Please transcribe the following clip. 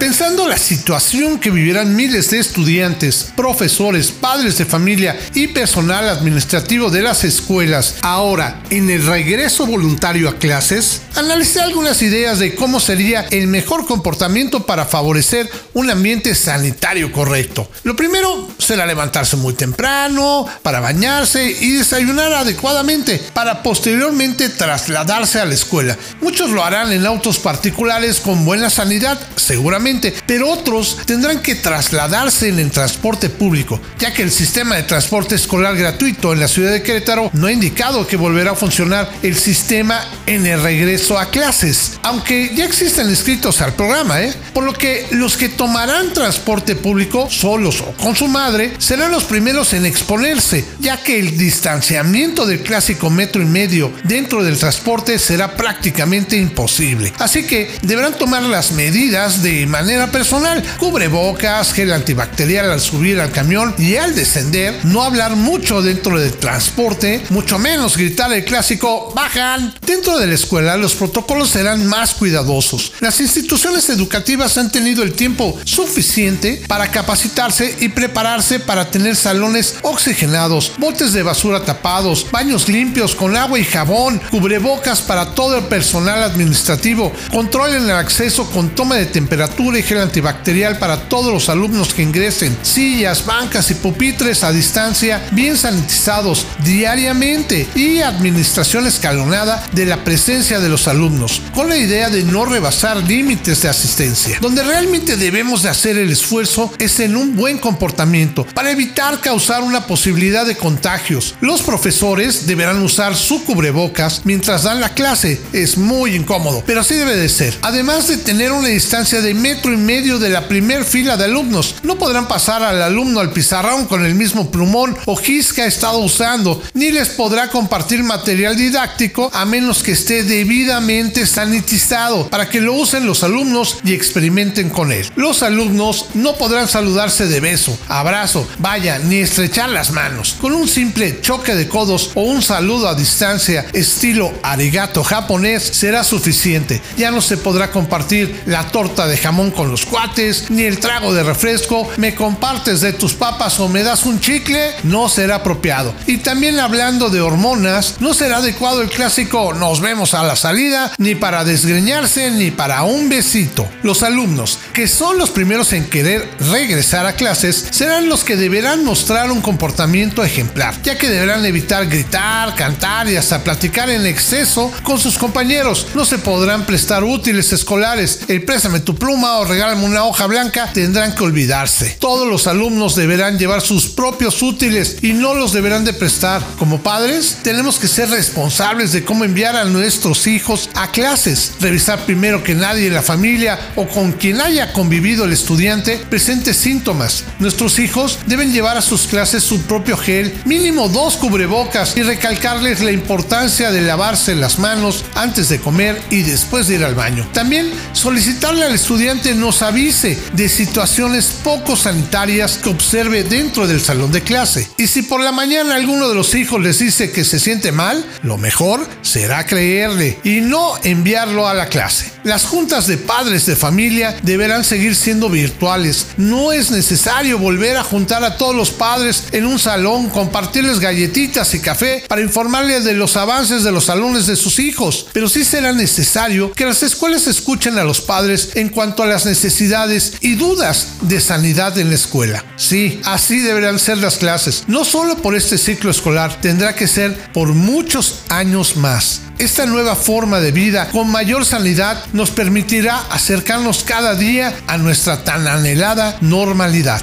Pensando la situación que vivirán miles de estudiantes, profesores, padres de familia y personal administrativo de las escuelas ahora en el regreso voluntario a clases, analicé algunas ideas de cómo sería el mejor comportamiento para favorecer un ambiente sanitario correcto. Lo primero será levantarse muy temprano para bañarse y desayunar adecuadamente para posteriormente trasladarse a la escuela. Muchos lo harán en autos particulares con buena sanidad, seguramente, pero otros tendrán que trasladarse en el transporte público, ya que el sistema de transporte escolar gratuito en la ciudad de Querétaro no ha indicado que volverá a funcionar el sistema en el regreso a clases, aunque ya existen inscritos al programa, ¿eh? por lo que los que tomarán transporte público solos o con su madre serán los primeros en exponerse, ya que el distanciamiento del clásico metro y medio dentro del transporte será prácticamente imposible. Así que deberán tomar las medidas de manera personal, cubrebocas, gel antibacterial al subir al camión y al descender, no hablar mucho dentro del transporte, mucho menos gritar el clásico bajan. Dentro de la escuela los protocolos serán más cuidadosos. Las instituciones educativas han tenido el tiempo suficiente para capacitarse y prepararse para tener salones oxigenados, botes de basura tapados, baños limpios con agua y jabón, cubrebocas para todo el personal administrativo, controlen el acceso con toma de temperatura y gel antibacterial para todos los alumnos que ingresen, sillas, bancas y pupitres a distancia bien sanitizados diariamente y administración escalonada de la presencia de los alumnos, con la idea de no rebasar límites de asistencia. Donde realmente debemos de hacer el esfuerzo es en un buen comportamiento para evitar causar una posibilidad de contagios. Los profesores deberán usar su cubrebocas mientras dan la clase. Es muy incómodo, pero así debe de ser. Además de tener una distancia de metro y medio de la primer fila de alumnos, no podrán pasar al alumno al pizarrón con el mismo plumón o gis que ha estado usando, ni les podrá compartir material didáctico a menos que esté debidamente sanitizado para que lo usen los alumnos y experimenten con él. Los alumnos no podrán saludarse de beso, abrazo, vaya, ni estrechar las manos. Con un simple choque de codos o un saludo a distancia estilo arigato japonés será suficiente. Ya no se podrá compartir la torta de jamón con los cuates, ni el trago de refresco, me compartes de tus papas o me das un chicle, no será apropiado. Y también hablando de hormonas, no será adecuado el clásico nos vemos a la salida, ni para desgreñarse, ni para un besito. Los alumnos, que son los primeros en querer regresar a clases, serán los que deberán mostrar un comportamiento ejemplar, ya que deberán evitar gritar, cantar y hasta platicar en exceso con sus compañeros. No se podrán prestar útiles escolares. El préstame tu pluma o regálame una hoja blanca tendrán que olvidarse. Todos los alumnos deberán llevar sus propios útiles y no los deberán de prestar. Como padres, tenemos que ser responsables de cómo enviar a nuestros hijos a clases. Revisar primero que nadie en la familia o con quien haya convivido el estudiante presente síntomas. Nuestros hijos deben llevar a sus clases su propio gel, mínimo dos cubrebocas y recalcarles la importancia de lavarse las manos antes de comer y después de ir al baño. También solicitarle al estudiante nos avise de situaciones poco sanitarias que observe dentro del salón de clase. Y si por la mañana alguno de los hijos les dice que se siente mal, lo mejor será creerle y no enviarlo a la clase. Las juntas de padres de familia deberán seguir siendo virtuales. No es necesario volver a juntar a todos los padres en un salón, compartirles galletitas y café para informarles de los avances de los salones de sus hijos. Pero sí será necesario que las escuelas escuchen a los padres en cuanto a las necesidades y dudas de sanidad en la escuela. Sí, así deberán ser las clases. No solo por este ciclo escolar, tendrá que ser por muchos años más. Esta nueva forma de vida con mayor sanidad nos permitirá acercarnos cada día a nuestra tan anhelada normalidad.